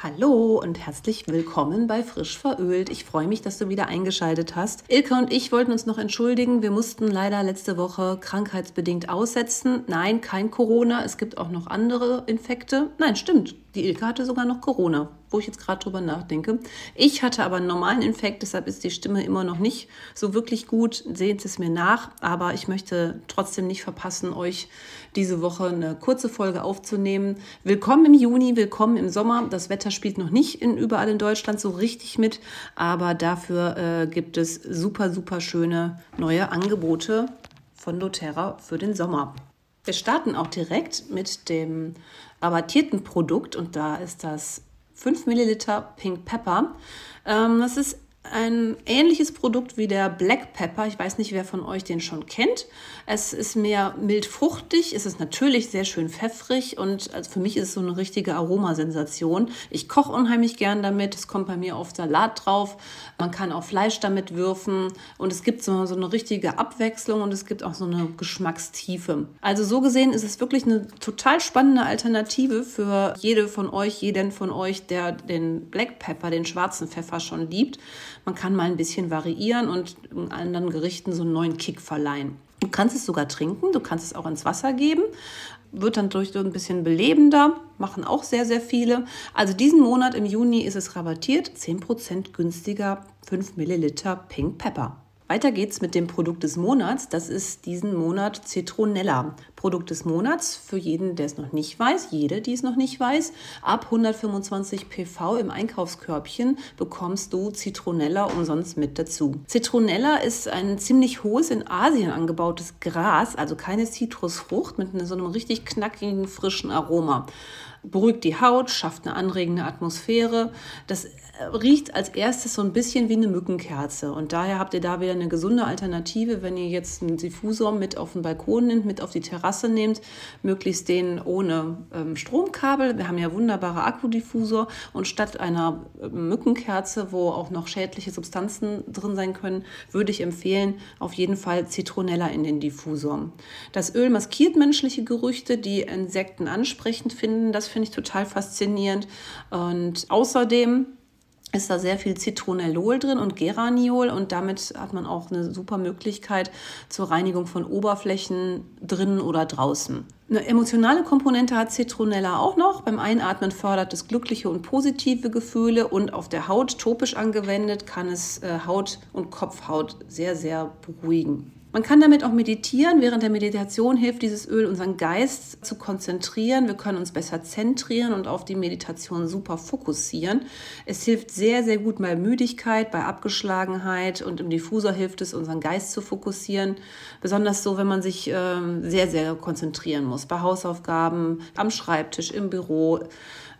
Hallo und herzlich willkommen bei Frisch verölt. Ich freue mich, dass du wieder eingeschaltet hast. Ilka und ich wollten uns noch entschuldigen. Wir mussten leider letzte Woche krankheitsbedingt aussetzen. Nein, kein Corona. Es gibt auch noch andere Infekte. Nein, stimmt. Die Ilka hatte sogar noch Corona, wo ich jetzt gerade drüber nachdenke. Ich hatte aber einen normalen Infekt, deshalb ist die Stimme immer noch nicht so wirklich gut. Seht es mir nach, aber ich möchte trotzdem nicht verpassen, euch diese Woche eine kurze Folge aufzunehmen. Willkommen im Juni, willkommen im Sommer. Das Wetter spielt noch nicht in, überall in Deutschland so richtig mit, aber dafür äh, gibt es super, super schöne neue Angebote von doTERRA für den Sommer. Wir starten auch direkt mit dem rabattierten Produkt und da ist das 5 Milliliter Pink Pepper. Ähm, das ist ein ähnliches Produkt wie der Black Pepper. Ich weiß nicht, wer von euch den schon kennt. Es ist mehr mild fruchtig, es ist natürlich sehr schön pfeffrig und also für mich ist es so eine richtige Aromasensation. Ich koche unheimlich gern damit, es kommt bei mir auf Salat drauf. Man kann auch Fleisch damit würfen und es gibt so, so eine richtige Abwechslung und es gibt auch so eine Geschmackstiefe. Also so gesehen ist es wirklich eine total spannende Alternative für jede von euch, jeden von euch, der den Black Pepper, den schwarzen Pfeffer schon liebt. Man kann mal ein bisschen variieren und anderen Gerichten so einen neuen Kick verleihen. Du kannst es sogar trinken, du kannst es auch ins Wasser geben, wird dann durch so ein bisschen belebender, machen auch sehr, sehr viele. Also diesen Monat im Juni ist es rabattiert, 10% günstiger, 5 Milliliter Pink Pepper. Weiter geht's mit dem Produkt des Monats. Das ist diesen Monat Citronella. Produkt des Monats für jeden, der es noch nicht weiß, jede, die es noch nicht weiß. Ab 125 PV im Einkaufskörbchen bekommst du Citronella umsonst mit dazu. Citronella ist ein ziemlich hohes in Asien angebautes Gras, also keine Zitrusfrucht mit so einem richtig knackigen, frischen Aroma beruhigt die Haut, schafft eine anregende Atmosphäre. Das riecht als erstes so ein bisschen wie eine Mückenkerze. Und daher habt ihr da wieder eine gesunde Alternative, wenn ihr jetzt einen Diffusor mit auf den Balkon nimmt, mit auf die Terrasse nehmt, möglichst den ohne ähm, Stromkabel. Wir haben ja wunderbare Akkudiffusor und statt einer äh, Mückenkerze, wo auch noch schädliche Substanzen drin sein können, würde ich empfehlen, auf jeden Fall Zitronella in den Diffusor. Das Öl maskiert menschliche Gerüchte, die Insekten ansprechend finden. Das finde ich total faszinierend. Und außerdem ist da sehr viel Zitronellol drin und Geraniol und damit hat man auch eine super Möglichkeit zur Reinigung von Oberflächen drinnen oder draußen. Eine emotionale Komponente hat Zitronella auch noch. Beim Einatmen fördert es glückliche und positive Gefühle und auf der Haut topisch angewendet kann es äh, Haut und Kopfhaut sehr, sehr beruhigen. Man kann damit auch meditieren. Während der Meditation hilft dieses Öl, unseren Geist zu konzentrieren. Wir können uns besser zentrieren und auf die Meditation super fokussieren. Es hilft sehr, sehr gut bei Müdigkeit, bei Abgeschlagenheit und im Diffusor hilft es, unseren Geist zu fokussieren. Besonders so, wenn man sich äh, sehr, sehr konzentrieren muss. Bei Hausaufgaben, am Schreibtisch, im Büro.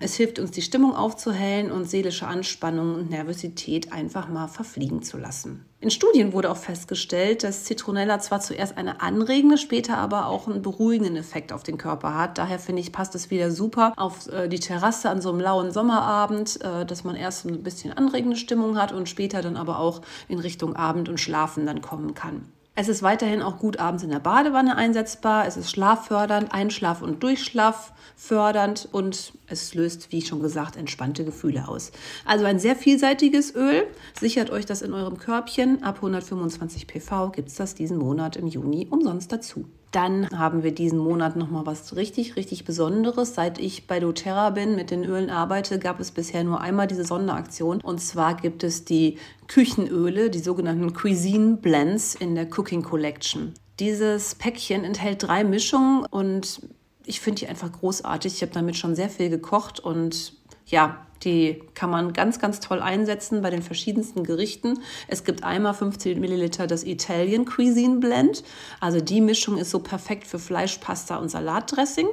Es hilft uns, die Stimmung aufzuhellen und seelische Anspannung und Nervosität einfach mal verfliegen zu lassen. In Studien wurde auch festgestellt, dass Zitronella zwar zuerst eine anregende, später aber auch einen beruhigenden Effekt auf den Körper hat. Daher finde ich, passt es wieder super auf äh, die Terrasse an so einem lauen Sommerabend, äh, dass man erst ein bisschen anregende Stimmung hat und später dann aber auch in Richtung Abend und Schlafen dann kommen kann. Es ist weiterhin auch gut abends in der Badewanne einsetzbar. Es ist schlaffördernd, Einschlaf- und Durchschlaf fördernd und es löst, wie schon gesagt, entspannte Gefühle aus. Also ein sehr vielseitiges Öl. Sichert euch das in eurem Körbchen. Ab 125 PV gibt es das diesen Monat im Juni umsonst dazu. Dann haben wir diesen Monat nochmal was richtig, richtig Besonderes. Seit ich bei doTERRA bin, mit den Ölen arbeite, gab es bisher nur einmal diese Sonderaktion. Und zwar gibt es die Küchenöle, die sogenannten Cuisine Blends in der Cooking Collection. Dieses Päckchen enthält drei Mischungen und ich finde die einfach großartig. Ich habe damit schon sehr viel gekocht und ja, Die kann man ganz, ganz toll einsetzen bei den verschiedensten Gerichten. Es gibt einmal 15 Milliliter das Italian Cuisine Blend. Also die Mischung ist so perfekt für Fleisch, Pasta und Salatdressing.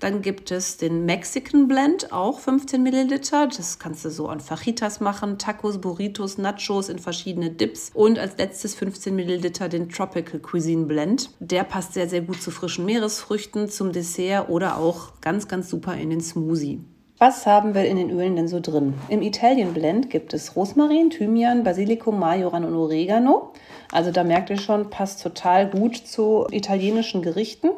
Dann gibt es den Mexican Blend, auch 15 Milliliter. Das kannst du so an Fajitas machen, Tacos, Burritos, Nachos in verschiedene Dips. Und als letztes 15 Milliliter den Tropical Cuisine Blend. Der passt sehr, sehr gut zu frischen Meeresfrüchten, zum Dessert oder auch ganz, ganz super in den Smoothie. Was haben wir in den Ölen denn so drin? Im Italien Blend gibt es Rosmarin, Thymian, Basilikum, Majoran und Oregano. Also da merkt ihr schon, passt total gut zu italienischen Gerichten.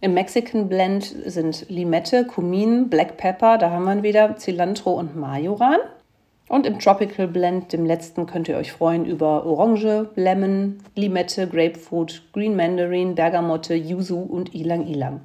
Im Mexican Blend sind Limette, Kumin, Black Pepper, da haben wir wieder Cilantro und Majoran. Und im Tropical Blend, dem letzten, könnt ihr euch freuen über Orange, Lemon, Limette, Grapefruit, Green Mandarin, Bergamotte, Yuzu und Ilang Ilang.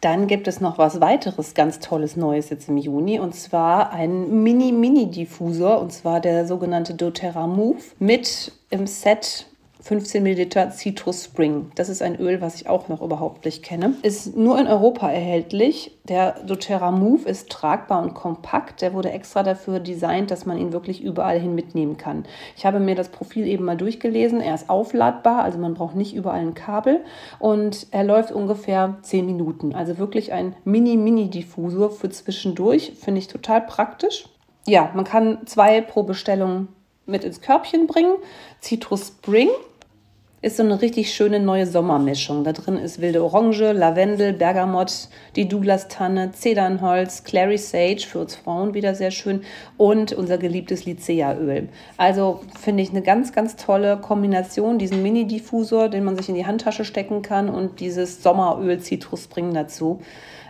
Dann gibt es noch was weiteres ganz tolles Neues jetzt im Juni und zwar ein Mini-Mini-Diffusor und zwar der sogenannte doTERRA Move mit im Set 15 Milliliter Citrus Spring. Das ist ein Öl, was ich auch noch überhaupt nicht kenne. Ist nur in Europa erhältlich. Der doTERRA Move ist tragbar und kompakt. Der wurde extra dafür designt, dass man ihn wirklich überall hin mitnehmen kann. Ich habe mir das Profil eben mal durchgelesen. Er ist aufladbar, also man braucht nicht überall ein Kabel. Und er läuft ungefähr 10 Minuten. Also wirklich ein Mini-Mini-Diffusor für zwischendurch. Finde ich total praktisch. Ja, man kann zwei pro Bestellung mit ins Körbchen bringen. Citrus Spring ist so eine richtig schöne neue Sommermischung. Da drin ist wilde Orange, Lavendel, Bergamott, die Douglas-Tanne, Zedernholz, Clary Sage, für uns Frauen wieder sehr schön und unser geliebtes Lycea-Öl. Also finde ich eine ganz, ganz tolle Kombination, diesen Mini-Diffusor, den man sich in die Handtasche stecken kann und dieses Sommeröl Citrus Spring dazu.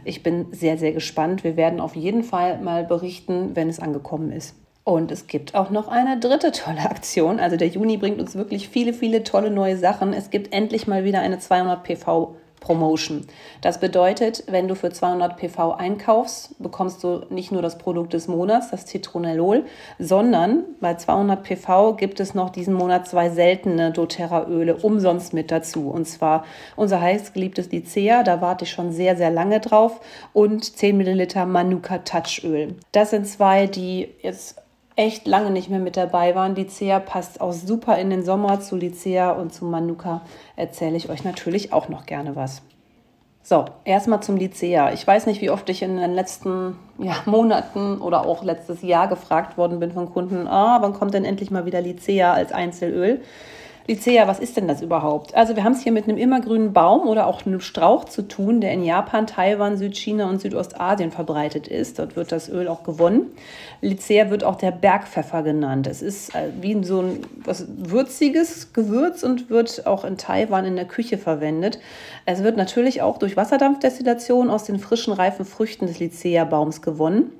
Ich bin sehr, sehr gespannt. Wir werden auf jeden Fall mal berichten, wenn es angekommen ist. Und es gibt auch noch eine dritte tolle Aktion. Also der Juni bringt uns wirklich viele, viele tolle neue Sachen. Es gibt endlich mal wieder eine 200 PV Promotion. Das bedeutet, wenn du für 200 PV einkaufst, bekommst du nicht nur das Produkt des Monats, das Citronellol, sondern bei 200 PV gibt es noch diesen Monat zwei seltene doTERRA-Öle umsonst mit dazu. Und zwar unser heißgeliebtes Lycea, da warte ich schon sehr, sehr lange drauf, und 10 Milliliter Manuka Touchöl. Das sind zwei, die jetzt echt lange nicht mehr mit dabei waren. Lycea passt auch super in den Sommer. Zu Lycea und zu Manuka erzähle ich euch natürlich auch noch gerne was. So, erstmal zum Lycea. Ich weiß nicht, wie oft ich in den letzten ja, Monaten oder auch letztes Jahr gefragt worden bin von Kunden, ah, wann kommt denn endlich mal wieder Lycea als Einzelöl? Lycea, was ist denn das überhaupt? Also wir haben es hier mit einem immergrünen Baum oder auch einem Strauch zu tun, der in Japan, Taiwan, Südchina und Südostasien verbreitet ist. Dort wird das Öl auch gewonnen. Lycea wird auch der Bergpfeffer genannt. Es ist äh, wie so ein was würziges Gewürz und wird auch in Taiwan in der Küche verwendet. Es wird natürlich auch durch Wasserdampfdestillation aus den frischen, reifen Früchten des Lycea-Baums gewonnen.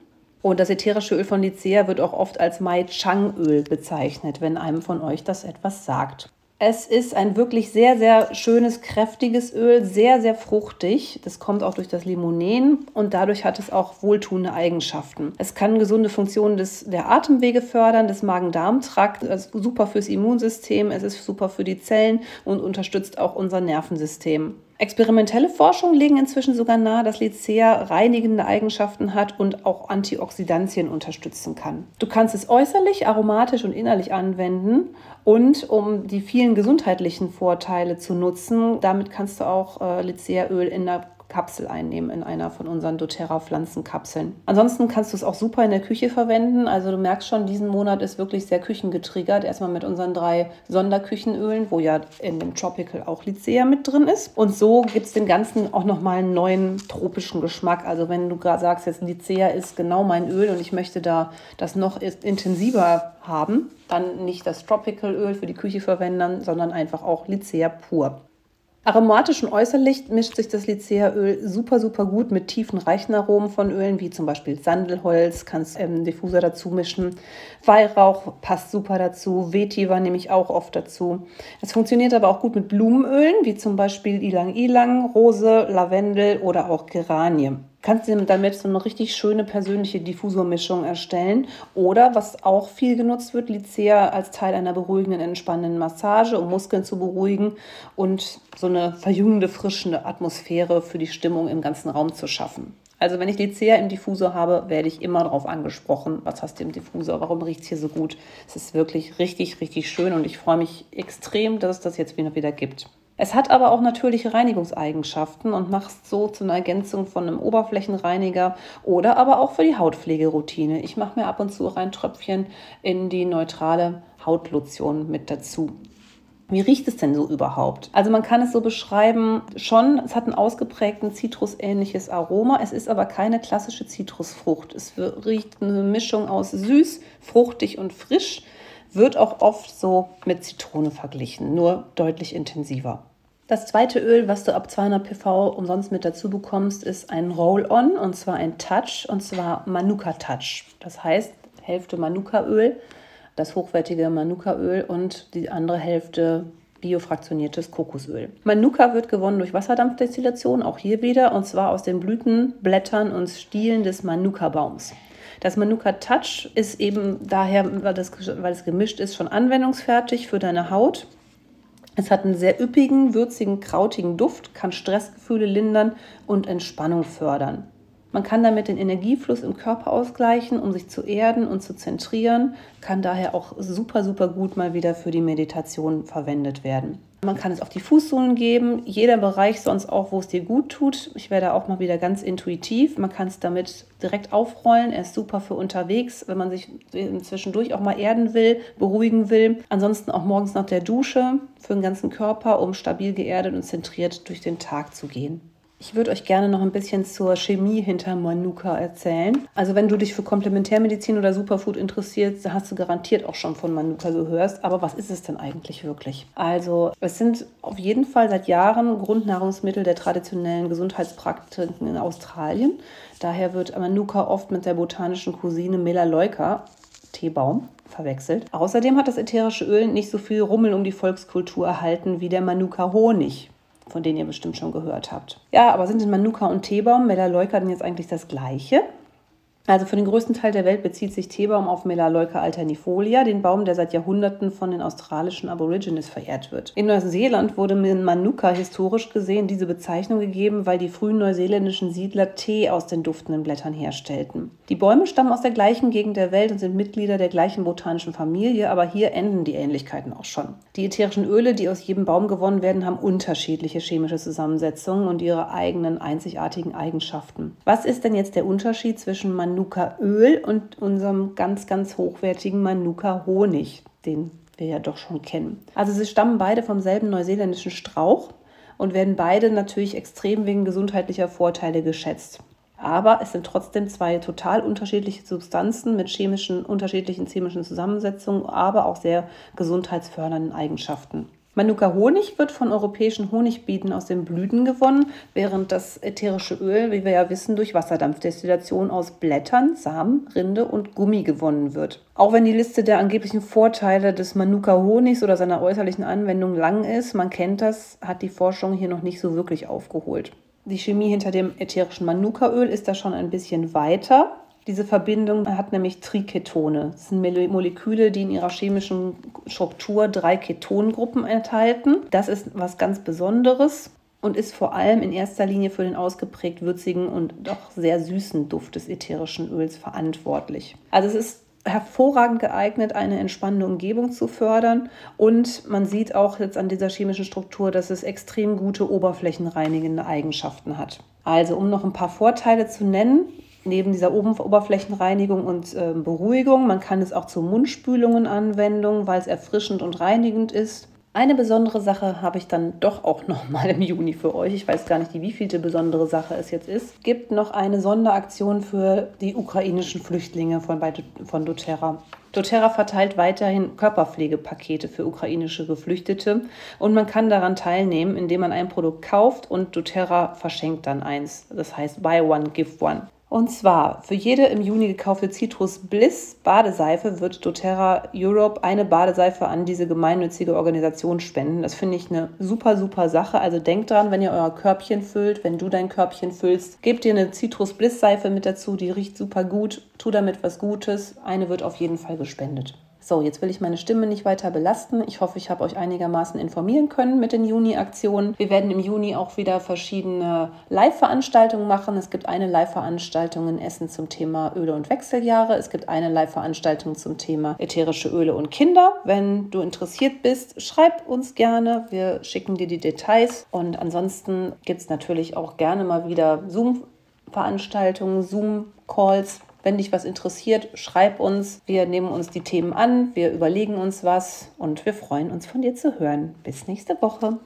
Und das ätherische Öl von Lycea wird auch oft als Mai Chang Öl bezeichnet, wenn einem von euch das etwas sagt. Es ist ein wirklich sehr, sehr schönes, kräftiges Öl, sehr, sehr fruchtig. Das kommt auch durch das Limonen und dadurch hat es auch wohltuende Eigenschaften. Es kann gesunde Funktionen des, der Atemwege fördern, des Magen-Darm-Trakts, ist super fürs Immunsystem, es ist super für die Zellen und unterstützt auch unser Nervensystem. Experimentelle Forschungen legen inzwischen sogar nahe, dass Lycea reinigende Eigenschaften hat und auch Antioxidantien unterstützen kann. Du kannst es äußerlich, aromatisch und innerlich anwenden und um die vielen gesundheitlichen Vorteile zu nutzen, damit kannst du auch äh, Lycea-Öl in der Kapsel einnehmen in einer von unseren doTERRA Pflanzenkapseln. Ansonsten kannst du es auch super in der Küche verwenden. Also du merkst schon, diesen Monat ist wirklich sehr küchengetriggert. Erstmal mit unseren drei Sonderküchenölen, wo ja in dem Tropical auch Lycea mit drin ist. Und so gibt es dem Ganzen auch nochmal einen neuen tropischen Geschmack. Also wenn du gerade sagst, jetzt Lycea ist genau mein Öl und ich möchte da das noch intensiver haben, dann nicht das Tropical Öl für die Küche verwenden, sondern einfach auch Lycea pur. Aromatisch und äußerlich mischt sich das Lycea-Öl super, super gut mit tiefen, reichen Aromen von Ölen, wie zum Beispiel Sandelholz, kannst ähm, Diffuser dazu mischen. Weihrauch passt super dazu, Vetiver nehme ich auch oft dazu. Es funktioniert aber auch gut mit Blumenölen, wie zum Beispiel Ilang-Ilang, Rose, Lavendel oder auch Geranie kannst du damit so eine richtig schöne persönliche Diffusormischung erstellen. Oder was auch viel genutzt wird, Lycea als Teil einer beruhigenden, entspannenden Massage, um Muskeln zu beruhigen und so eine verjüngende, frischende Atmosphäre für die Stimmung im ganzen Raum zu schaffen. Also wenn ich Lycea im Diffusor habe, werde ich immer darauf angesprochen, was hast du im Diffusor, warum riecht es hier so gut. Es ist wirklich richtig, richtig schön und ich freue mich extrem, dass es das jetzt wieder, wieder gibt. Es hat aber auch natürliche Reinigungseigenschaften und macht so zu einer Ergänzung von einem Oberflächenreiniger oder aber auch für die Hautpflegeroutine. Ich mache mir ab und zu auch ein Tröpfchen in die neutrale Hautlotion mit dazu. Wie riecht es denn so überhaupt? Also man kann es so beschreiben, schon, es hat einen ausgeprägten zitrusähnliches Aroma, es ist aber keine klassische Zitrusfrucht. Es riecht eine Mischung aus süß, fruchtig und frisch, wird auch oft so mit Zitrone verglichen, nur deutlich intensiver. Das zweite Öl, was du ab 200 PV umsonst mit dazu bekommst, ist ein Roll-On und zwar ein Touch und zwar Manuka Touch. Das heißt, Hälfte Manuka-Öl, das hochwertige Manuka-Öl und die andere Hälfte biofraktioniertes Kokosöl. Manuka wird gewonnen durch Wasserdampfdestillation, auch hier wieder, und zwar aus den Blüten, Blättern und Stielen des Manuka-Baums. Das Manuka Touch ist eben daher, weil, weil es gemischt ist, schon anwendungsfertig für deine Haut. Es hat einen sehr üppigen, würzigen, krautigen Duft, kann Stressgefühle lindern und Entspannung fördern. Man kann damit den Energiefluss im Körper ausgleichen, um sich zu erden und zu zentrieren, kann daher auch super, super gut mal wieder für die Meditation verwendet werden. Man kann es auf die Fußsohlen geben, jeder Bereich sonst auch, wo es dir gut tut. Ich werde auch mal wieder ganz intuitiv. Man kann es damit direkt aufrollen. Er ist super für unterwegs, wenn man sich zwischendurch auch mal erden will, beruhigen will. Ansonsten auch morgens nach der Dusche für den ganzen Körper, um stabil geerdet und zentriert durch den Tag zu gehen. Ich würde euch gerne noch ein bisschen zur Chemie hinter Manuka erzählen. Also wenn du dich für Komplementärmedizin oder Superfood interessierst, hast du garantiert auch schon von Manuka gehört. Aber was ist es denn eigentlich wirklich? Also es sind auf jeden Fall seit Jahren Grundnahrungsmittel der traditionellen Gesundheitspraktiken in Australien. Daher wird Manuka oft mit der botanischen Cousine Melaleuca, Teebaum, verwechselt. Außerdem hat das ätherische Öl nicht so viel Rummel um die Volkskultur erhalten wie der Manuka Honig von denen ihr bestimmt schon gehört habt. Ja, aber sind denn Manuka und Teebaum, Melaleuca denn jetzt eigentlich das gleiche? Also für den größten Teil der Welt bezieht sich Teebaum auf Melaleuca alternifolia, den Baum, der seit Jahrhunderten von den australischen Aborigines verehrt wird. In Neuseeland wurde Manuka historisch gesehen diese Bezeichnung gegeben, weil die frühen neuseeländischen Siedler Tee aus den duftenden Blättern herstellten. Die Bäume stammen aus der gleichen Gegend der Welt und sind Mitglieder der gleichen botanischen Familie, aber hier enden die Ähnlichkeiten auch schon. Die ätherischen Öle, die aus jedem Baum gewonnen werden, haben unterschiedliche chemische Zusammensetzungen und ihre eigenen einzigartigen Eigenschaften. Was ist denn jetzt der Unterschied zwischen Manuka Manuka-Öl und unserem ganz, ganz hochwertigen Manuka-Honig, den wir ja doch schon kennen. Also sie stammen beide vom selben neuseeländischen Strauch und werden beide natürlich extrem wegen gesundheitlicher Vorteile geschätzt. Aber es sind trotzdem zwei total unterschiedliche Substanzen mit chemischen, unterschiedlichen chemischen Zusammensetzungen, aber auch sehr gesundheitsfördernden Eigenschaften. Manuka Honig wird von europäischen Honigbieten aus den Blüten gewonnen, während das ätherische Öl, wie wir ja wissen, durch Wasserdampfdestillation aus Blättern, Samen, Rinde und Gummi gewonnen wird. Auch wenn die Liste der angeblichen Vorteile des Manuka Honigs oder seiner äußerlichen Anwendung lang ist, man kennt das, hat die Forschung hier noch nicht so wirklich aufgeholt. Die Chemie hinter dem ätherischen Manukaöl ist da schon ein bisschen weiter. Diese Verbindung hat nämlich Triketone. Das sind Moleküle, die in ihrer chemischen Struktur drei Ketongruppen enthalten. Das ist was ganz Besonderes und ist vor allem in erster Linie für den ausgeprägt würzigen und doch sehr süßen Duft des ätherischen Öls verantwortlich. Also es ist hervorragend geeignet, eine entspannende Umgebung zu fördern. Und man sieht auch jetzt an dieser chemischen Struktur, dass es extrem gute oberflächenreinigende Eigenschaften hat. Also, um noch ein paar Vorteile zu nennen, neben dieser Oberflächenreinigung und äh, Beruhigung. Man kann es auch zu Mundspülungen anwenden, weil es erfrischend und reinigend ist. Eine besondere Sache habe ich dann doch auch noch mal im Juni für euch. Ich weiß gar nicht, wie wievielte besondere Sache es jetzt ist. Es gibt noch eine Sonderaktion für die ukrainischen Flüchtlinge von, von doTERRA. doTERRA verteilt weiterhin Körperpflegepakete für ukrainische Geflüchtete und man kann daran teilnehmen, indem man ein Produkt kauft und doTERRA verschenkt dann eins. Das heißt Buy One, Give One. Und zwar für jede im Juni gekaufte Citrus Bliss Badeseife wird doTERRA Europe eine Badeseife an diese gemeinnützige Organisation spenden. Das finde ich eine super, super Sache. Also denkt dran, wenn ihr euer Körbchen füllt, wenn du dein Körbchen füllst, gebt ihr eine Citrus Bliss Seife mit dazu, die riecht super gut, tu damit was Gutes. Eine wird auf jeden Fall gespendet. So, jetzt will ich meine Stimme nicht weiter belasten. Ich hoffe, ich habe euch einigermaßen informieren können mit den Juni-Aktionen. Wir werden im Juni auch wieder verschiedene Live-Veranstaltungen machen. Es gibt eine Live-Veranstaltung in Essen zum Thema Öle und Wechseljahre. Es gibt eine Live-Veranstaltung zum Thema ätherische Öle und Kinder. Wenn du interessiert bist, schreib uns gerne. Wir schicken dir die Details. Und ansonsten gibt es natürlich auch gerne mal wieder Zoom-Veranstaltungen, Zoom-Calls wenn dich was interessiert, schreib uns. Wir nehmen uns die Themen an, wir überlegen uns was und wir freuen uns von dir zu hören. Bis nächste Woche.